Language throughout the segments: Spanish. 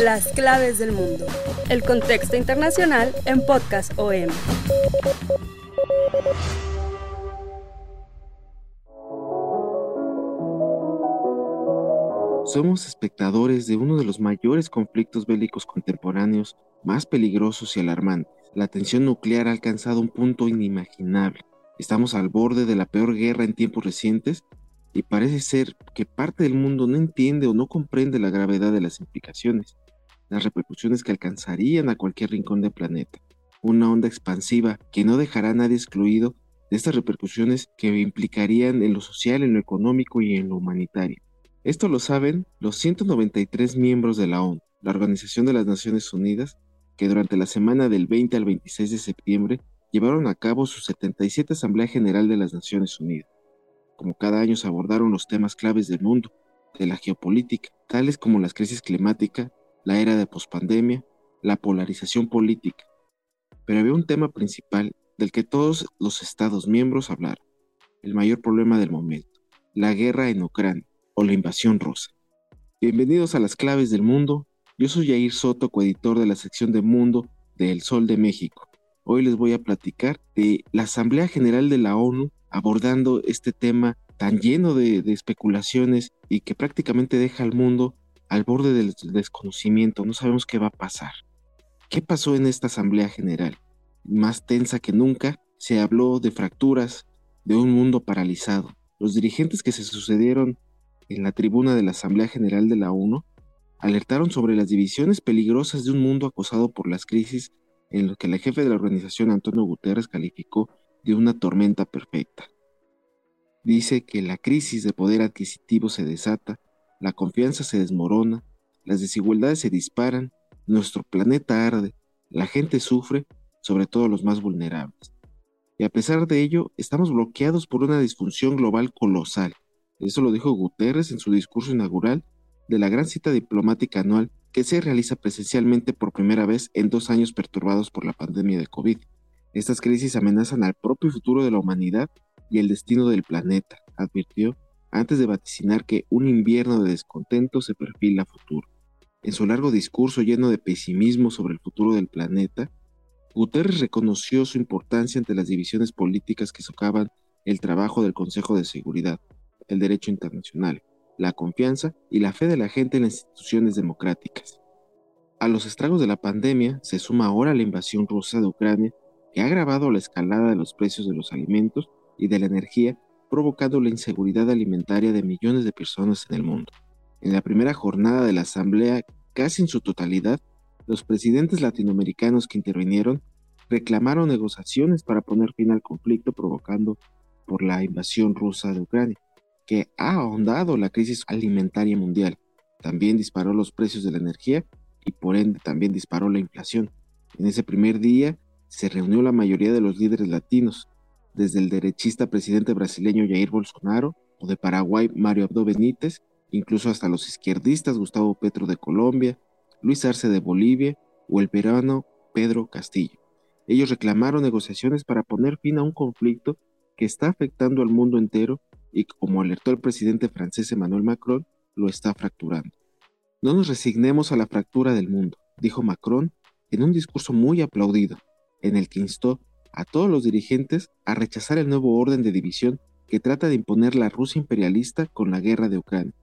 Las claves del mundo. El contexto internacional en Podcast OM. Somos espectadores de uno de los mayores conflictos bélicos contemporáneos más peligrosos y alarmantes. La tensión nuclear ha alcanzado un punto inimaginable. Estamos al borde de la peor guerra en tiempos recientes y parece ser que parte del mundo no entiende o no comprende la gravedad de las implicaciones, las repercusiones que alcanzarían a cualquier rincón del planeta. Una onda expansiva que no dejará a nadie excluido de estas repercusiones que implicarían en lo social, en lo económico y en lo humanitario. Esto lo saben los 193 miembros de la ONU, la Organización de las Naciones Unidas, que durante la semana del 20 al 26 de septiembre llevaron a cabo su 77 Asamblea General de las Naciones Unidas. Como cada año se abordaron los temas claves del mundo, de la geopolítica, tales como la crisis climática, la era de pospandemia, la polarización política. Pero había un tema principal del que todos los Estados miembros hablaron, el mayor problema del momento, la guerra en Ucrania o la invasión rusa. Bienvenidos a las claves del mundo. Yo soy Jair Soto, coeditor de la sección de Mundo de El Sol de México. Hoy les voy a platicar de la Asamblea General de la ONU abordando este tema tan lleno de, de especulaciones y que prácticamente deja al mundo al borde del desconocimiento. No sabemos qué va a pasar. ¿Qué pasó en esta Asamblea General? Más tensa que nunca, se habló de fracturas, de un mundo paralizado. Los dirigentes que se sucedieron en la tribuna de la Asamblea General de la ONU, alertaron sobre las divisiones peligrosas de un mundo acosado por las crisis en lo que el jefe de la organización Antonio Guterres calificó de una tormenta perfecta. Dice que la crisis de poder adquisitivo se desata, la confianza se desmorona, las desigualdades se disparan, nuestro planeta arde, la gente sufre, sobre todo los más vulnerables. Y a pesar de ello, estamos bloqueados por una disfunción global colosal. Eso lo dijo Guterres en su discurso inaugural de la gran cita diplomática anual que se realiza presencialmente por primera vez en dos años perturbados por la pandemia de COVID. Estas crisis amenazan al propio futuro de la humanidad y el destino del planeta, advirtió antes de vaticinar que un invierno de descontento se perfila a futuro. En su largo discurso lleno de pesimismo sobre el futuro del planeta, Guterres reconoció su importancia ante las divisiones políticas que socavan el trabajo del Consejo de Seguridad, el derecho internacional, la confianza y la fe de la gente en las instituciones democráticas. A los estragos de la pandemia se suma ahora la invasión rusa de Ucrania, que ha agravado la escalada de los precios de los alimentos y de la energía, provocando la inseguridad alimentaria de millones de personas en el mundo. En la primera jornada de la Asamblea, casi en su totalidad, los presidentes latinoamericanos que intervinieron reclamaron negociaciones para poner fin al conflicto provocando por la invasión rusa de Ucrania que ha ahondado la crisis alimentaria mundial. También disparó los precios de la energía y por ende también disparó la inflación. En ese primer día se reunió la mayoría de los líderes latinos, desde el derechista presidente brasileño Jair Bolsonaro o de Paraguay Mario Abdo Benítez, incluso hasta los izquierdistas Gustavo Petro de Colombia, Luis Arce de Bolivia o el peruano Pedro Castillo. Ellos reclamaron negociaciones para poner fin a un conflicto que está afectando al mundo entero y como alertó el presidente francés Emmanuel Macron, lo está fracturando. No nos resignemos a la fractura del mundo, dijo Macron en un discurso muy aplaudido, en el que instó a todos los dirigentes a rechazar el nuevo orden de división que trata de imponer la Rusia imperialista con la guerra de Ucrania.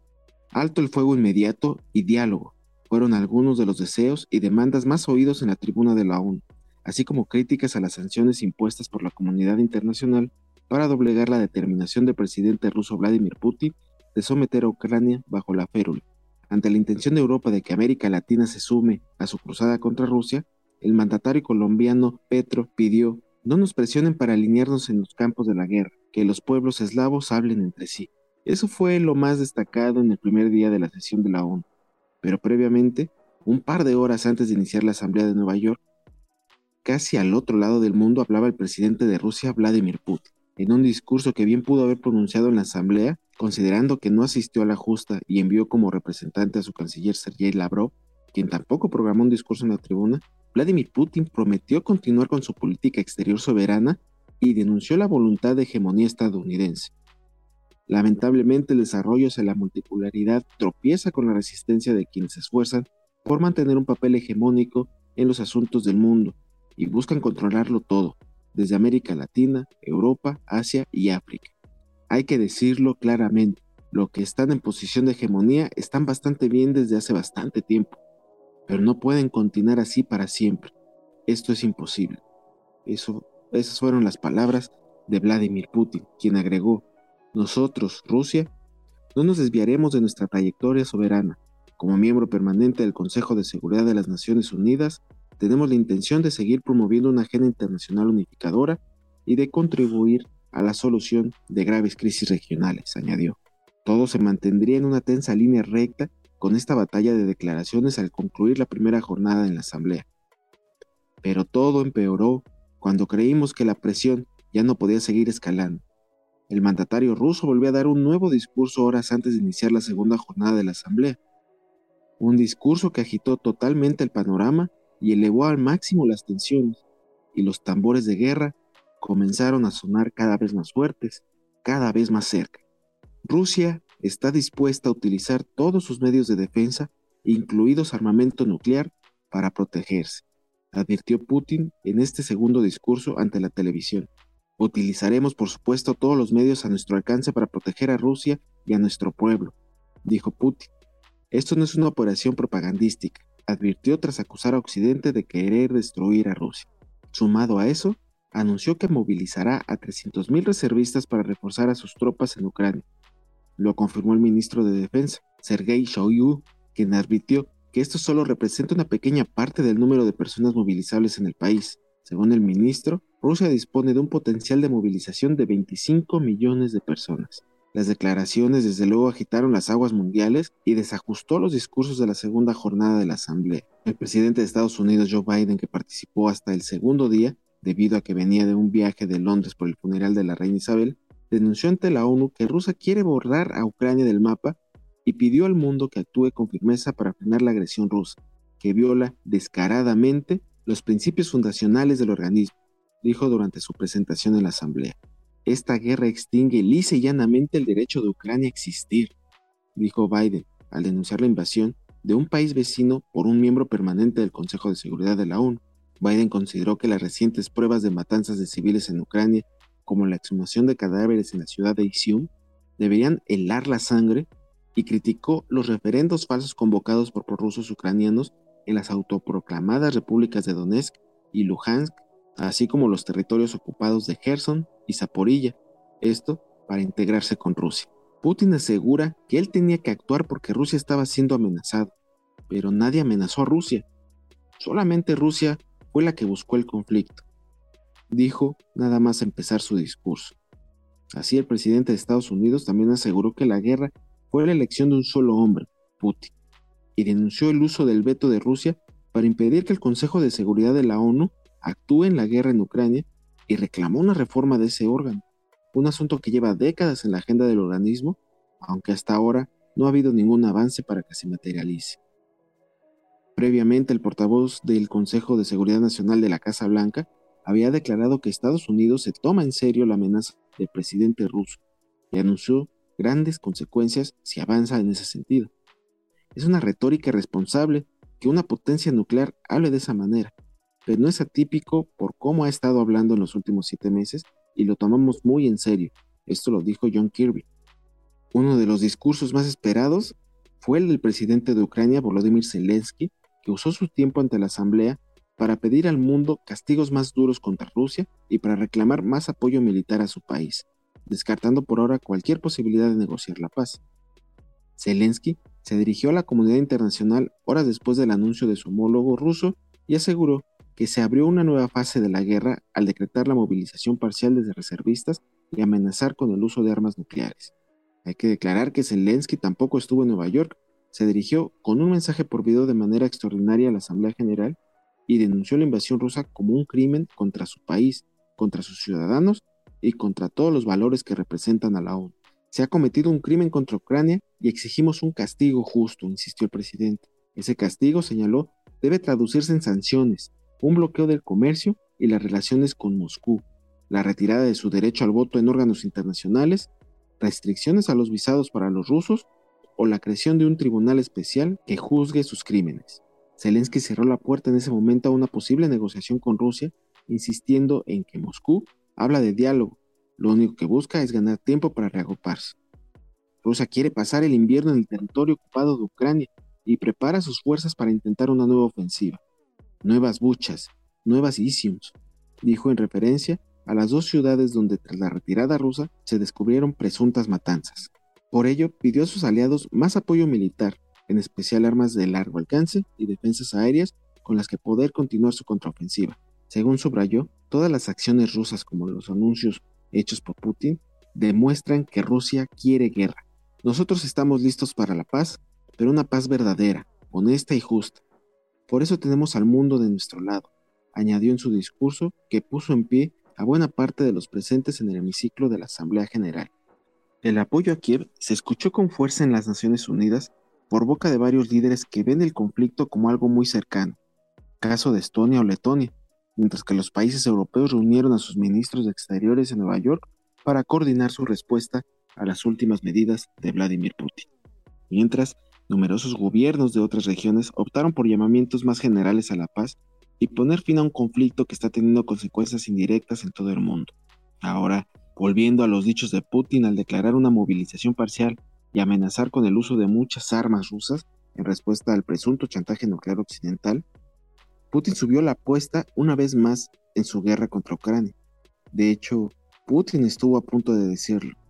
Alto el fuego inmediato y diálogo fueron algunos de los deseos y demandas más oídos en la tribuna de la ONU, así como críticas a las sanciones impuestas por la comunidad internacional para doblegar la determinación del presidente ruso Vladimir Putin de someter a Ucrania bajo la férula. Ante la intención de Europa de que América Latina se sume a su cruzada contra Rusia, el mandatario colombiano Petro pidió no nos presionen para alinearnos en los campos de la guerra, que los pueblos eslavos hablen entre sí. Eso fue lo más destacado en el primer día de la sesión de la ONU. Pero previamente, un par de horas antes de iniciar la Asamblea de Nueva York, casi al otro lado del mundo hablaba el presidente de Rusia, Vladimir Putin, en un discurso que bien pudo haber pronunciado en la Asamblea, considerando que no asistió a la justa y envió como representante a su canciller Sergei Lavrov, quien tampoco programó un discurso en la tribuna, Vladimir Putin prometió continuar con su política exterior soberana y denunció la voluntad de hegemonía estadounidense. Lamentablemente el desarrollo hacia la multipolaridad tropieza con la resistencia de quienes se esfuerzan por mantener un papel hegemónico en los asuntos del mundo y buscan controlarlo todo, desde América Latina, Europa, Asia y África. Hay que decirlo claramente, los que están en posición de hegemonía están bastante bien desde hace bastante tiempo, pero no pueden continuar así para siempre. Esto es imposible. Esas fueron las palabras de Vladimir Putin, quien agregó, nosotros, Rusia, no nos desviaremos de nuestra trayectoria soberana. Como miembro permanente del Consejo de Seguridad de las Naciones Unidas, tenemos la intención de seguir promoviendo una agenda internacional unificadora y de contribuir a la solución de graves crisis regionales, añadió. Todo se mantendría en una tensa línea recta con esta batalla de declaraciones al concluir la primera jornada en la Asamblea. Pero todo empeoró cuando creímos que la presión ya no podía seguir escalando. El mandatario ruso volvió a dar un nuevo discurso horas antes de iniciar la segunda jornada de la Asamblea. Un discurso que agitó totalmente el panorama y elevó al máximo las tensiones, y los tambores de guerra comenzaron a sonar cada vez más fuertes, cada vez más cerca. Rusia está dispuesta a utilizar todos sus medios de defensa, incluidos armamento nuclear, para protegerse, advirtió Putin en este segundo discurso ante la televisión. Utilizaremos, por supuesto, todos los medios a nuestro alcance para proteger a Rusia y a nuestro pueblo, dijo Putin. Esto no es una operación propagandística, advirtió tras acusar a Occidente de querer destruir a Rusia. Sumado a eso, anunció que movilizará a 300.000 reservistas para reforzar a sus tropas en Ucrania. Lo confirmó el ministro de Defensa, Sergei Shoigu, quien advirtió que esto solo representa una pequeña parte del número de personas movilizables en el país. Según el ministro, Rusia dispone de un potencial de movilización de 25 millones de personas. Las declaraciones desde luego agitaron las aguas mundiales y desajustó los discursos de la segunda jornada de la Asamblea. El presidente de Estados Unidos, Joe Biden, que participó hasta el segundo día, debido a que venía de un viaje de Londres por el funeral de la reina Isabel, denunció ante la ONU que Rusia quiere borrar a Ucrania del mapa y pidió al mundo que actúe con firmeza para frenar la agresión rusa, que viola descaradamente los principios fundacionales del organismo, dijo durante su presentación en la Asamblea. Esta guerra extingue lisa y llanamente el derecho de Ucrania a existir, dijo Biden al denunciar la invasión de un país vecino por un miembro permanente del Consejo de Seguridad de la ONU. Biden consideró que las recientes pruebas de matanzas de civiles en Ucrania, como la exhumación de cadáveres en la ciudad de Izium, deberían helar la sangre y criticó los referendos falsos convocados por prorrusos ucranianos en las autoproclamadas repúblicas de Donetsk y Luhansk, así como los territorios ocupados de Gerson y Zaporilla, esto para integrarse con Rusia. Putin asegura que él tenía que actuar porque Rusia estaba siendo amenazado, pero nadie amenazó a Rusia. Solamente Rusia fue la que buscó el conflicto. Dijo nada más empezar su discurso. Así el presidente de Estados Unidos también aseguró que la guerra fue la elección de un solo hombre, Putin, y denunció el uso del veto de Rusia para impedir que el Consejo de Seguridad de la ONU actúe en la guerra en Ucrania y reclamó una reforma de ese órgano, un asunto que lleva décadas en la agenda del organismo, aunque hasta ahora no ha habido ningún avance para que se materialice. Previamente, el portavoz del Consejo de Seguridad Nacional de la Casa Blanca había declarado que Estados Unidos se toma en serio la amenaza del presidente ruso y anunció grandes consecuencias si avanza en ese sentido. Es una retórica responsable que una potencia nuclear hable de esa manera, pero no es atípico por cómo ha estado hablando en los últimos siete meses y lo tomamos muy en serio. Esto lo dijo John Kirby. Uno de los discursos más esperados fue el del presidente de Ucrania, Volodymyr Zelensky, que usó su tiempo ante la Asamblea para pedir al mundo castigos más duros contra Rusia y para reclamar más apoyo militar a su país, descartando por ahora cualquier posibilidad de negociar la paz. Zelensky se dirigió a la comunidad internacional horas después del anuncio de su homólogo ruso y aseguró que se abrió una nueva fase de la guerra al decretar la movilización parcial de reservistas y amenazar con el uso de armas nucleares. Hay que declarar que Zelensky tampoco estuvo en Nueva York, se dirigió con un mensaje por video de manera extraordinaria a la Asamblea General y denunció la invasión rusa como un crimen contra su país, contra sus ciudadanos y contra todos los valores que representan a la ONU. Se ha cometido un crimen contra Ucrania y exigimos un castigo justo, insistió el presidente. Ese castigo, señaló, debe traducirse en sanciones, un bloqueo del comercio y las relaciones con Moscú, la retirada de su derecho al voto en órganos internacionales, restricciones a los visados para los rusos o la creación de un tribunal especial que juzgue sus crímenes. Zelensky cerró la puerta en ese momento a una posible negociación con Rusia, insistiendo en que Moscú habla de diálogo, lo único que busca es ganar tiempo para reagruparse. Rusia quiere pasar el invierno en el territorio ocupado de Ucrania y prepara sus fuerzas para intentar una nueva ofensiva. Nuevas buchas, nuevas Isiums, dijo en referencia a las dos ciudades donde tras la retirada rusa se descubrieron presuntas matanzas. Por ello, pidió a sus aliados más apoyo militar, en especial armas de largo alcance y defensas aéreas con las que poder continuar su contraofensiva. Según subrayó, todas las acciones rusas como los anuncios hechos por Putin demuestran que Rusia quiere guerra. Nosotros estamos listos para la paz, pero una paz verdadera, honesta y justa. Por eso tenemos al mundo de nuestro lado, añadió en su discurso que puso en pie a buena parte de los presentes en el hemiciclo de la Asamblea General. El apoyo a Kiev se escuchó con fuerza en las Naciones Unidas por boca de varios líderes que ven el conflicto como algo muy cercano, caso de Estonia o Letonia, mientras que los países europeos reunieron a sus ministros de Exteriores en Nueva York para coordinar su respuesta a las últimas medidas de Vladimir Putin. Mientras, numerosos gobiernos de otras regiones optaron por llamamientos más generales a la paz y poner fin a un conflicto que está teniendo consecuencias indirectas en todo el mundo. Ahora, volviendo a los dichos de Putin al declarar una movilización parcial y amenazar con el uso de muchas armas rusas en respuesta al presunto chantaje nuclear occidental, Putin subió la apuesta una vez más en su guerra contra Ucrania. De hecho, Putin estuvo a punto de decirlo.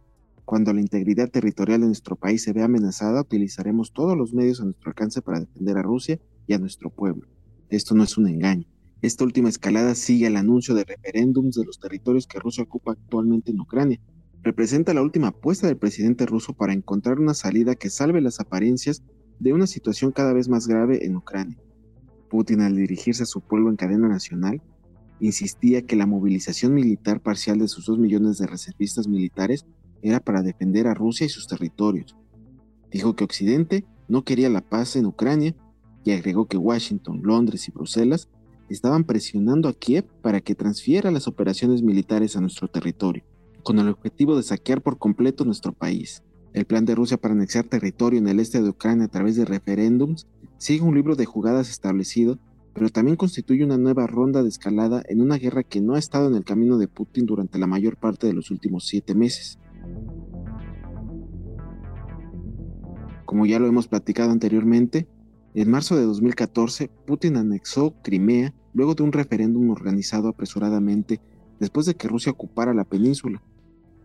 Cuando la integridad territorial de nuestro país se vea amenazada, utilizaremos todos los medios a nuestro alcance para defender a Rusia y a nuestro pueblo. Esto no es un engaño. Esta última escalada sigue el anuncio de referéndums de los territorios que Rusia ocupa actualmente en Ucrania. Representa la última apuesta del presidente ruso para encontrar una salida que salve las apariencias de una situación cada vez más grave en Ucrania. Putin, al dirigirse a su pueblo en cadena nacional, insistía que la movilización militar parcial de sus dos millones de reservistas militares era para defender a Rusia y sus territorios. Dijo que Occidente no quería la paz en Ucrania y agregó que Washington, Londres y Bruselas estaban presionando a Kiev para que transfiera las operaciones militares a nuestro territorio, con el objetivo de saquear por completo nuestro país. El plan de Rusia para anexar territorio en el este de Ucrania a través de referéndums sigue un libro de jugadas establecido, pero también constituye una nueva ronda de escalada en una guerra que no ha estado en el camino de Putin durante la mayor parte de los últimos siete meses. Como ya lo hemos platicado anteriormente, en marzo de 2014, Putin anexó Crimea luego de un referéndum organizado apresuradamente después de que Rusia ocupara la península.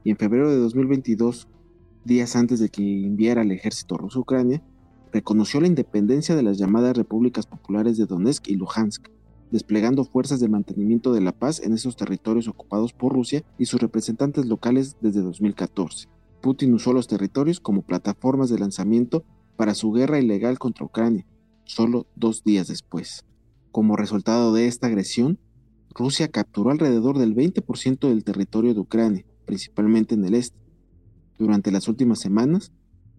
Y en febrero de 2022, días antes de que enviara el ejército ruso Ucrania, reconoció la independencia de las llamadas repúblicas populares de Donetsk y Luhansk, desplegando fuerzas de mantenimiento de la paz en esos territorios ocupados por Rusia y sus representantes locales desde 2014. Putin usó los territorios como plataformas de lanzamiento para su guerra ilegal contra Ucrania, solo dos días después. Como resultado de esta agresión, Rusia capturó alrededor del 20% del territorio de Ucrania, principalmente en el este. Durante las últimas semanas,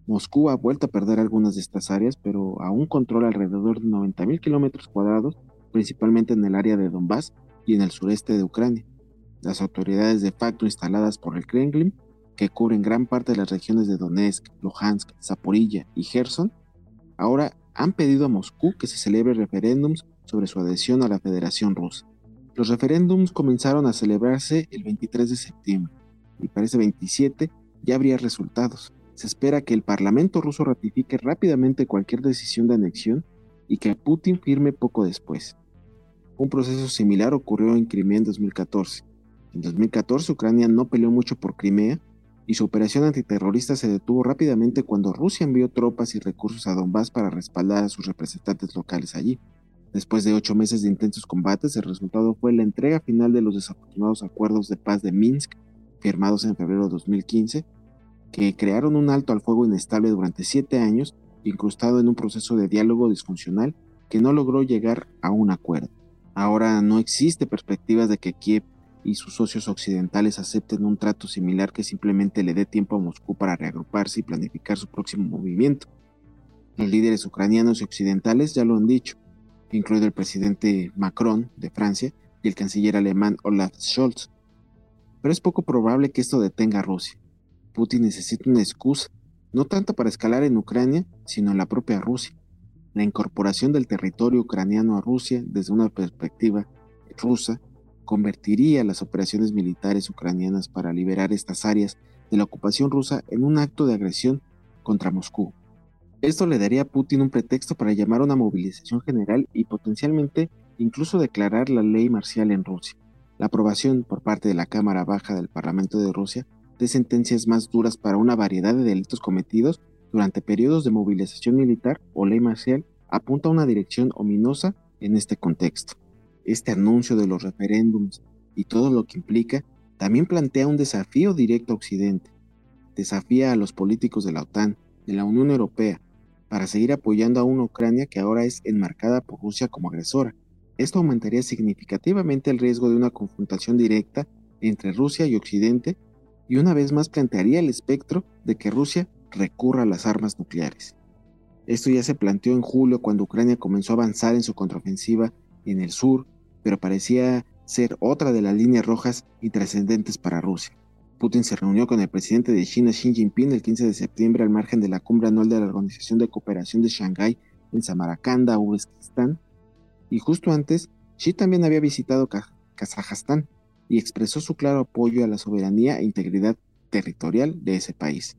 Moscú ha vuelto a perder algunas de estas áreas, pero aún controla alrededor de 90.000 kilómetros cuadrados, principalmente en el área de Donbass y en el sureste de Ucrania. Las autoridades de facto instaladas por el Kremlin, que cubren gran parte de las regiones de Donetsk, Luhansk, Zaporilla y Gerson, ahora han pedido a Moscú que se celebre referéndums sobre su adhesión a la Federación Rusa. Los referéndums comenzaron a celebrarse el 23 de septiembre y para ese 27 ya habría resultados. Se espera que el Parlamento ruso ratifique rápidamente cualquier decisión de anexión y que Putin firme poco después. Un proceso similar ocurrió en Crimea en 2014. En 2014 Ucrania no peleó mucho por Crimea y su operación antiterrorista se detuvo rápidamente cuando Rusia envió tropas y recursos a Donbass para respaldar a sus representantes locales allí. Después de ocho meses de intensos combates, el resultado fue la entrega final de los desafortunados acuerdos de paz de Minsk, firmados en febrero de 2015, que crearon un alto al fuego inestable durante siete años, incrustado en un proceso de diálogo disfuncional que no logró llegar a un acuerdo. Ahora no existe perspectivas de que Kiev y sus socios occidentales acepten un trato similar que simplemente le dé tiempo a Moscú para reagruparse y planificar su próximo movimiento. Los líderes ucranianos y occidentales ya lo han dicho, incluido el presidente Macron de Francia y el canciller alemán Olaf Scholz. Pero es poco probable que esto detenga a Rusia. Putin necesita una excusa, no tanto para escalar en Ucrania, sino en la propia Rusia. La incorporación del territorio ucraniano a Rusia desde una perspectiva rusa convertiría las operaciones militares ucranianas para liberar estas áreas de la ocupación rusa en un acto de agresión contra Moscú. Esto le daría a Putin un pretexto para llamar a una movilización general y potencialmente incluso declarar la ley marcial en Rusia. La aprobación por parte de la Cámara Baja del Parlamento de Rusia de sentencias más duras para una variedad de delitos cometidos durante periodos de movilización militar o ley marcial apunta a una dirección ominosa en este contexto. Este anuncio de los referéndums y todo lo que implica también plantea un desafío directo a Occidente. Desafía a los políticos de la OTAN, de la Unión Europea, para seguir apoyando a una Ucrania que ahora es enmarcada por Rusia como agresora. Esto aumentaría significativamente el riesgo de una confrontación directa entre Rusia y Occidente y una vez más plantearía el espectro de que Rusia recurra a las armas nucleares. Esto ya se planteó en julio cuando Ucrania comenzó a avanzar en su contraofensiva en el sur, pero parecía ser otra de las líneas rojas y trascendentes para Rusia. Putin se reunió con el presidente de China Xi Jinping el 15 de septiembre al margen de la cumbre anual de la Organización de Cooperación de Shanghái en Samarcanda, Uzbekistán, y justo antes, Xi también había visitado Kazajstán y expresó su claro apoyo a la soberanía e integridad territorial de ese país.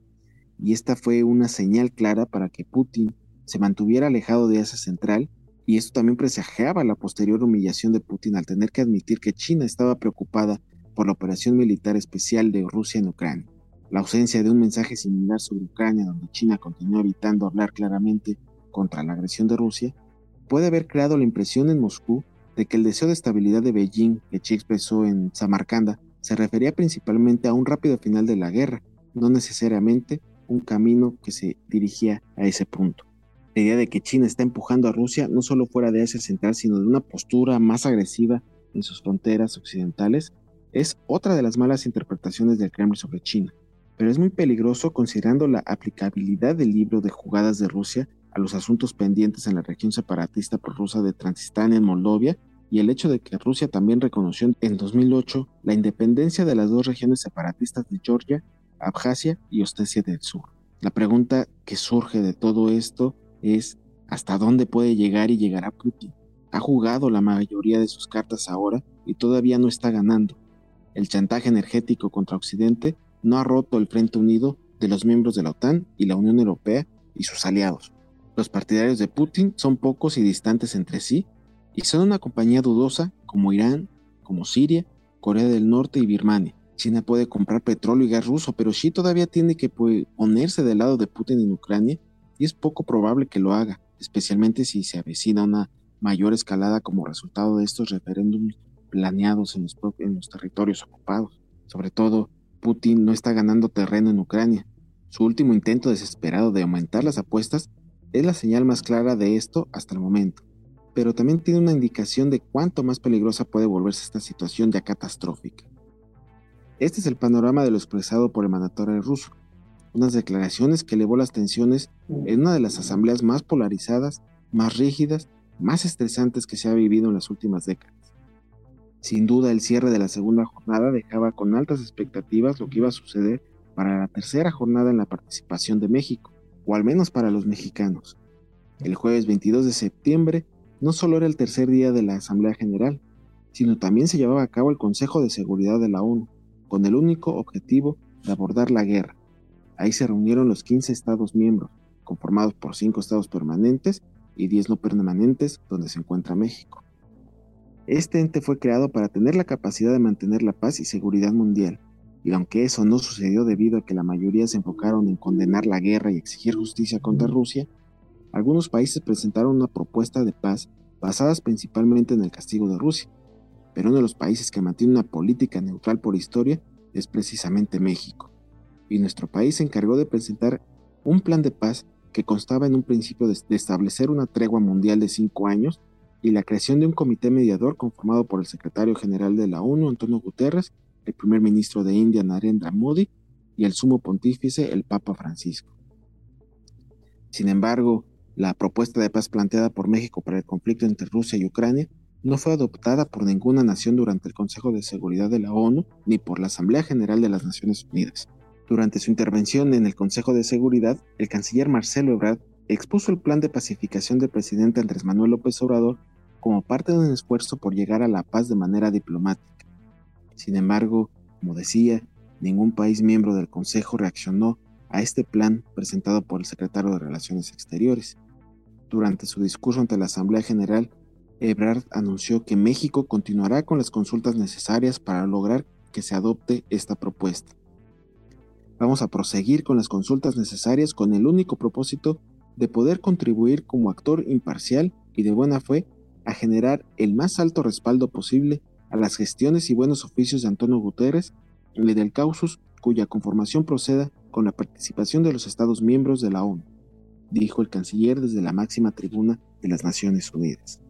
Y esta fue una señal clara para que Putin se mantuviera alejado de Asia Central y esto también presagiaba la posterior humillación de Putin al tener que admitir que China estaba preocupada por la operación militar especial de Rusia en Ucrania. La ausencia de un mensaje similar sobre Ucrania, donde China continúa evitando hablar claramente contra la agresión de Rusia, puede haber creado la impresión en Moscú de que el deseo de estabilidad de Beijing que Xi expresó en Samarcanda se refería principalmente a un rápido final de la guerra, no necesariamente un camino que se dirigía a ese punto. La idea de que China está empujando a Rusia no solo fuera de Asia Central, sino de una postura más agresiva en sus fronteras occidentales, es otra de las malas interpretaciones del Kremlin sobre China, pero es muy peligroso considerando la aplicabilidad del libro de jugadas de Rusia a los asuntos pendientes en la región separatista prorrusa de Transistania en Moldovia y el hecho de que Rusia también reconoció en 2008 la independencia de las dos regiones separatistas de Georgia, Abjasia y Ostesia del Sur. La pregunta que surge de todo esto es ¿hasta dónde puede llegar y llegará Putin? Ha jugado la mayoría de sus cartas ahora y todavía no está ganando. El chantaje energético contra Occidente no ha roto el frente unido de los miembros de la OTAN y la Unión Europea y sus aliados. Los partidarios de Putin son pocos y distantes entre sí, y son una compañía dudosa como Irán, como Siria, Corea del Norte y Birmania. China puede comprar petróleo y gas ruso, pero Xi todavía tiene que ponerse del lado de Putin en Ucrania y es poco probable que lo haga, especialmente si se avecina una mayor escalada como resultado de estos referéndums planeados en los, en los territorios ocupados. Sobre todo, Putin no está ganando terreno en Ucrania. Su último intento desesperado de aumentar las apuestas es la señal más clara de esto hasta el momento, pero también tiene una indicación de cuánto más peligrosa puede volverse esta situación ya catastrófica. Este es el panorama de lo expresado por el mandatario ruso, unas declaraciones que elevó las tensiones en una de las asambleas más polarizadas, más rígidas, más estresantes que se ha vivido en las últimas décadas. Sin duda el cierre de la segunda jornada dejaba con altas expectativas lo que iba a suceder para la tercera jornada en la participación de México, o al menos para los mexicanos. El jueves 22 de septiembre no solo era el tercer día de la Asamblea General, sino también se llevaba a cabo el Consejo de Seguridad de la ONU, con el único objetivo de abordar la guerra. Ahí se reunieron los 15 Estados miembros, conformados por 5 Estados permanentes y 10 no permanentes, donde se encuentra México. Este ente fue creado para tener la capacidad de mantener la paz y seguridad mundial, y aunque eso no sucedió debido a que la mayoría se enfocaron en condenar la guerra y exigir justicia contra Rusia, algunos países presentaron una propuesta de paz basadas principalmente en el castigo de Rusia. Pero uno de los países que mantiene una política neutral por historia es precisamente México. y nuestro país se encargó de presentar un plan de paz que constaba en un principio de, establecer una tregua mundial de cinco años y la creación de un comité mediador conformado por el secretario general de la ONU, Antonio Guterres, el primer ministro de India, Narendra Modi, y el sumo pontífice, el Papa Francisco. Sin embargo, la propuesta de paz planteada por México para el conflicto entre Rusia y Ucrania no fue adoptada por ninguna nación durante el Consejo de Seguridad de la ONU ni por la Asamblea General de las Naciones Unidas. Durante su intervención en el Consejo de Seguridad, el canciller Marcelo Ebrard expuso el plan de pacificación del presidente Andrés Manuel López Obrador como parte de un esfuerzo por llegar a la paz de manera diplomática. Sin embargo, como decía, ningún país miembro del Consejo reaccionó a este plan presentado por el secretario de Relaciones Exteriores. Durante su discurso ante la Asamblea General, Ebrard anunció que México continuará con las consultas necesarias para lograr que se adopte esta propuesta. Vamos a proseguir con las consultas necesarias con el único propósito de poder contribuir como actor imparcial y de buena fe a generar el más alto respaldo posible a las gestiones y buenos oficios de Antonio Guterres y del Causus, cuya conformación proceda con la participación de los Estados miembros de la ONU, dijo el canciller desde la máxima tribuna de las Naciones Unidas.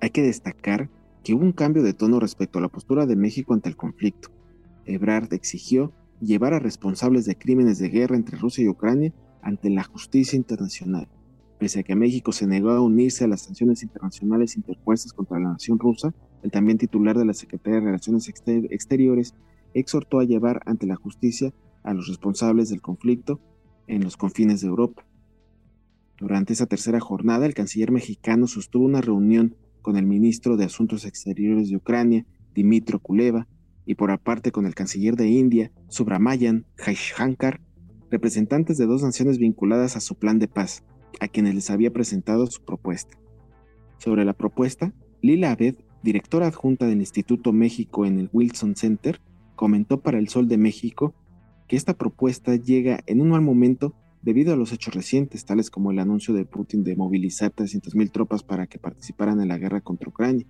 Hay que destacar que hubo un cambio de tono respecto a la postura de México ante el conflicto. Ebrard exigió llevar a responsables de crímenes de guerra entre Rusia y Ucrania ante la justicia internacional. Pese a que México se negó a unirse a las sanciones internacionales interpuestas contra la nación rusa, el también titular de la Secretaría de Relaciones Exteriores exhortó a llevar ante la justicia a los responsables del conflicto en los confines de Europa. Durante esa tercera jornada, el canciller mexicano sostuvo una reunión con el ministro de Asuntos Exteriores de Ucrania, Dimitro Kuleva, y por aparte con el canciller de India, Subramayan Jaishankar, representantes de dos naciones vinculadas a su plan de paz, a quienes les había presentado su propuesta. Sobre la propuesta, Lila Abed, directora adjunta del Instituto México en el Wilson Center, comentó para El Sol de México que esta propuesta llega en un mal momento debido a los hechos recientes, tales como el anuncio de Putin de movilizar 300.000 tropas para que participaran en la guerra contra Ucrania.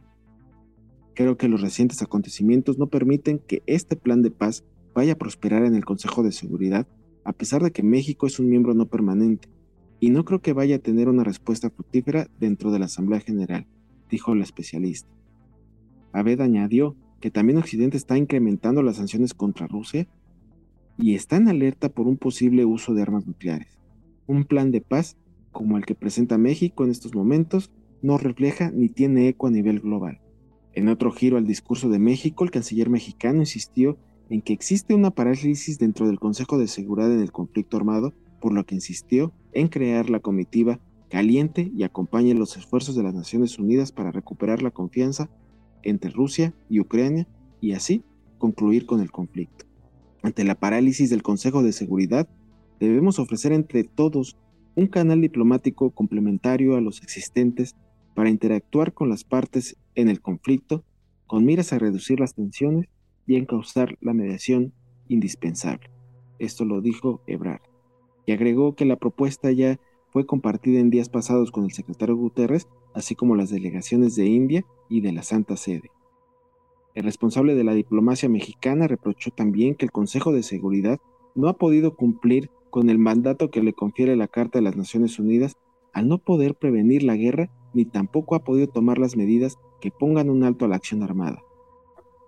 Creo que los recientes acontecimientos no permiten que este plan de paz vaya a prosperar en el Consejo de Seguridad, a pesar de que México es un miembro no permanente, y no creo que vaya a tener una respuesta fructífera dentro de la Asamblea General, dijo la especialista. Abed añadió que también Occidente está incrementando las sanciones contra Rusia y está en alerta por un posible uso de armas nucleares. Un plan de paz como el que presenta México en estos momentos no refleja ni tiene eco a nivel global. En otro giro al discurso de México, el canciller mexicano insistió en que existe una parálisis dentro del Consejo de Seguridad en el conflicto armado, por lo que insistió en crear la comitiva caliente y acompañe los esfuerzos de las Naciones Unidas para recuperar la confianza entre Rusia y Ucrania y así concluir con el conflicto. Ante la parálisis del Consejo de Seguridad, debemos ofrecer entre todos un canal diplomático complementario a los existentes para interactuar con las partes en el conflicto con miras a reducir las tensiones y encauzar la mediación indispensable. Esto lo dijo Ebrard. Y agregó que la propuesta ya fue compartida en días pasados con el secretario Guterres, así como las delegaciones de India y de la Santa Sede. El responsable de la diplomacia mexicana reprochó también que el Consejo de Seguridad no ha podido cumplir con el mandato que le confiere la Carta de las Naciones Unidas al no poder prevenir la guerra ni tampoco ha podido tomar las medidas que pongan un alto a la acción armada.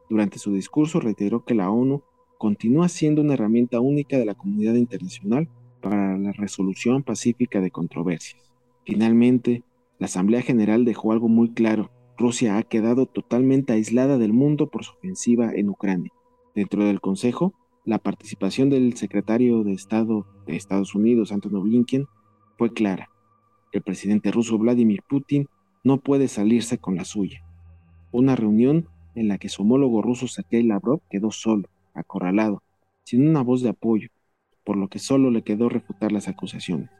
Durante su discurso reiteró que la ONU continúa siendo una herramienta única de la comunidad internacional para la resolución pacífica de controversias. Finalmente, la Asamblea General dejó algo muy claro. Rusia ha quedado totalmente aislada del mundo por su ofensiva en Ucrania. Dentro del Consejo, la participación del secretario de Estado de Estados Unidos, Anthony Blinken, fue clara. El presidente ruso Vladimir Putin no puede salirse con la suya. Una reunión en la que su homólogo ruso Sergei Lavrov quedó solo, acorralado, sin una voz de apoyo, por lo que solo le quedó refutar las acusaciones.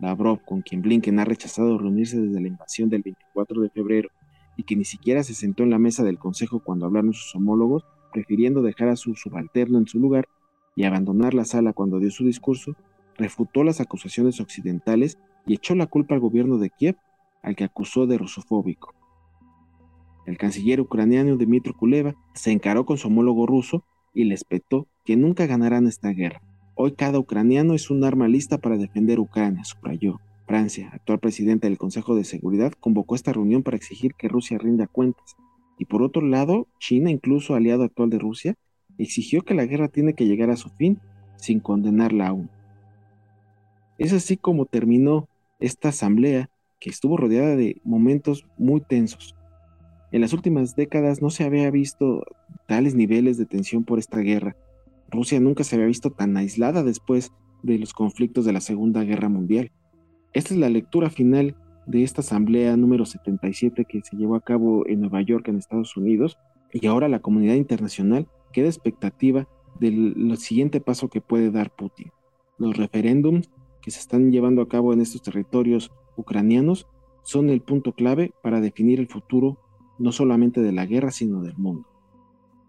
Lavrov, con quien Blinken ha rechazado reunirse desde la invasión del 24 de febrero y que ni siquiera se sentó en la mesa del Consejo cuando hablaron sus homólogos, prefiriendo dejar a su subalterno en su lugar y abandonar la sala cuando dio su discurso, refutó las acusaciones occidentales y echó la culpa al gobierno de Kiev, al que acusó de rusofóbico. El canciller ucraniano Dmitry Kuleva se encaró con su homólogo ruso y le espetó que nunca ganarán esta guerra. Hoy cada ucraniano es un arma lista para defender Ucrania, subrayó. Francia, actual presidente del Consejo de Seguridad, convocó esta reunión para exigir que Rusia rinda cuentas. Y por otro lado, China, incluso aliado actual de Rusia, exigió que la guerra tiene que llegar a su fin sin condenarla aún. Es así como terminó esta asamblea que estuvo rodeada de momentos muy tensos. En las últimas décadas no se había visto tales niveles de tensión por esta guerra. Rusia nunca se había visto tan aislada después de los conflictos de la Segunda Guerra Mundial. Esta es la lectura final de esta asamblea número 77 que se llevó a cabo en Nueva York, en Estados Unidos, y ahora la comunidad internacional queda expectativa del siguiente paso que puede dar Putin. Los referéndums que se están llevando a cabo en estos territorios ucranianos son el punto clave para definir el futuro no solamente de la guerra, sino del mundo.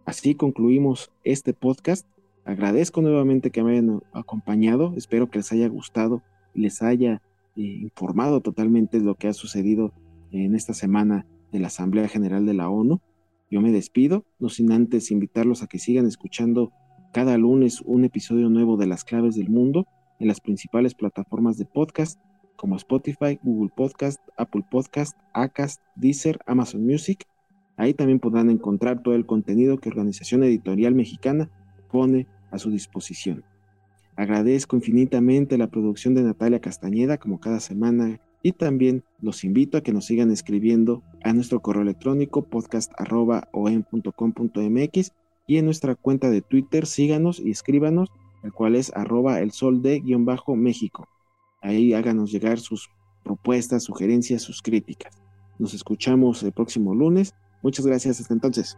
Así concluimos este podcast. Agradezco nuevamente que me hayan acompañado. Espero que les haya gustado y les haya informado totalmente de lo que ha sucedido en esta semana de la Asamblea General de la ONU. Yo me despido, no sin antes invitarlos a que sigan escuchando cada lunes un episodio nuevo de Las Claves del Mundo en las principales plataformas de podcast como Spotify, Google Podcast, Apple Podcast, Acast, Deezer, Amazon Music. Ahí también podrán encontrar todo el contenido que Organización Editorial Mexicana pone a su disposición. Agradezco infinitamente la producción de Natalia Castañeda como cada semana y también los invito a que nos sigan escribiendo a nuestro correo electrónico podcast.om.com.mx y en nuestra cuenta de Twitter síganos y escríbanos el cual es arroba el sol de guion bajo México. Ahí háganos llegar sus propuestas, sugerencias, sus críticas. Nos escuchamos el próximo lunes. Muchas gracias hasta entonces.